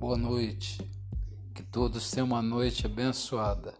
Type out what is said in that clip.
boa noite. Que todos tenham uma noite abençoada.